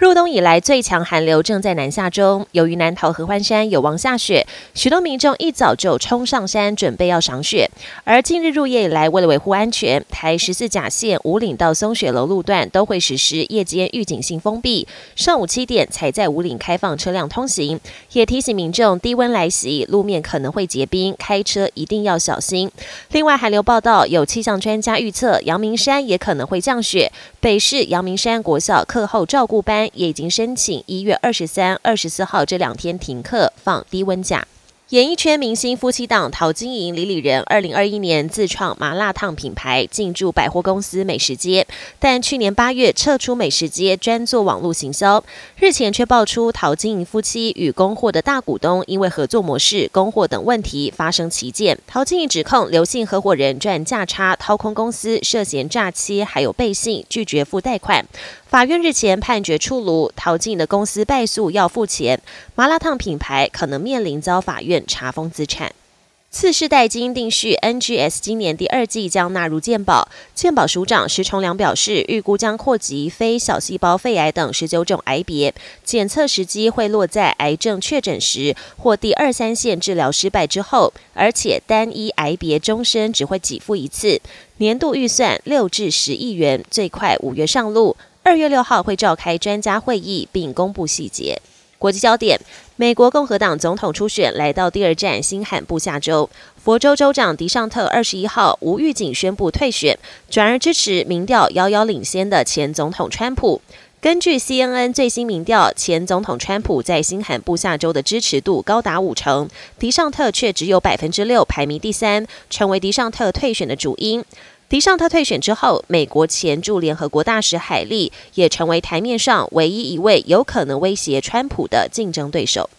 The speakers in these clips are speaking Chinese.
入冬以来最强寒流正在南下中，由于南投合欢山有望下雪，许多民众一早就冲上山准备要赏雪。而近日入夜以来，为了维护安全，台十四甲线五岭到松雪楼路段都会实施夜间预警性封闭，上午七点才在五岭开放车辆通行。也提醒民众低温来袭，路面可能会结冰，开车一定要小心。另外，寒流报道有气象专家预测，阳明山也可能会降雪。北市阳明山国小课后照顾班。也已经申请一月二十三、二十四号这两天停课放低温假。演艺圈明星夫妻档陶晶莹、李李仁，二零二一年自创麻辣烫品牌，进驻百货公司美食街，但去年八月撤出美食街，专做网络行销。日前却爆出陶晶莹夫妻与供货的大股东因为合作模式、供货等问题发生歧见。陶晶莹指控刘姓合伙人赚价差，掏空公司，涉嫌诈欺，还有背信拒绝付贷款。法院日前判决出炉，陶晶的公司败诉要付钱，麻辣烫品牌可能面临遭法院查封资产。次世代基因定序 NGS 今年第二季将纳入健保，健保署长石崇良表示，预估将扩及非小细胞肺癌等十九种癌别，检测时机会落在癌症确诊时或第二三线治疗失败之后，而且单一癌别终身只会给付一次，年度预算六至十亿元，最快五月上路。二月六号会召开专家会议，并公布细节。国际焦点：美国共和党总统初选来到第二站新罕布夏州，佛州州长迪尚特二十一号无预警宣布退选，转而支持民调遥遥领先的前总统川普。根据 CNN 最新民调，前总统川普在新罕布夏州的支持度高达五成，迪尚特却只有百分之六，排名第三，成为迪尚特退选的主因。迪尚特退选之后，美国前驻联合国大使海利也成为台面上唯一一位有可能威胁川普的竞争对手。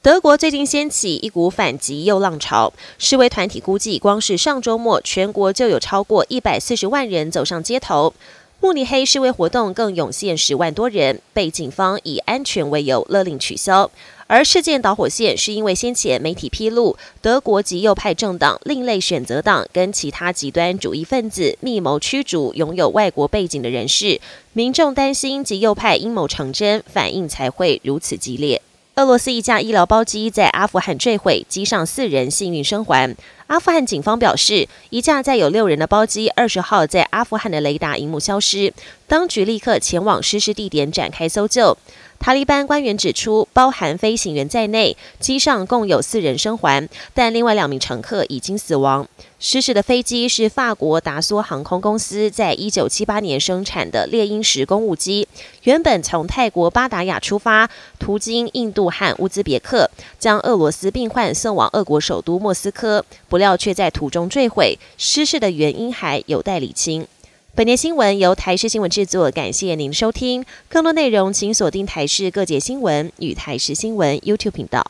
德国最近掀起一股反极右浪潮，示威团体估计，光是上周末，全国就有超过一百四十万人走上街头。慕尼黑示威活动更涌现十万多人，被警方以安全为由勒令取消。而事件导火线是因为先前媒体披露，德国极右派政党另类选择党跟其他极端主义分子密谋驱逐拥有外国背景的人士，民众担心极右派阴谋成真，反应才会如此激烈。俄罗斯一架医疗包机在阿富汗坠毁，机上四人幸运生还。阿富汗警方表示，一架载有六人的包机二十号在阿富汗的雷达荧幕消失，当局立刻前往失事地点展开搜救。塔利班官员指出，包含飞行员在内，机上共有四人生还，但另外两名乘客已经死亡。失事的飞机是法国达索航空公司在一九七八年生产的猎鹰十公务机，原本从泰国巴达雅出发，途经印度和乌兹别克，将俄罗斯病患送往俄国首都莫斯科，不料却在途中坠毁。失事的原因还有待理清。本年新闻由台视新闻制作，感谢您收听。更多内容请锁定台视各界新闻与台视新闻 YouTube 频道。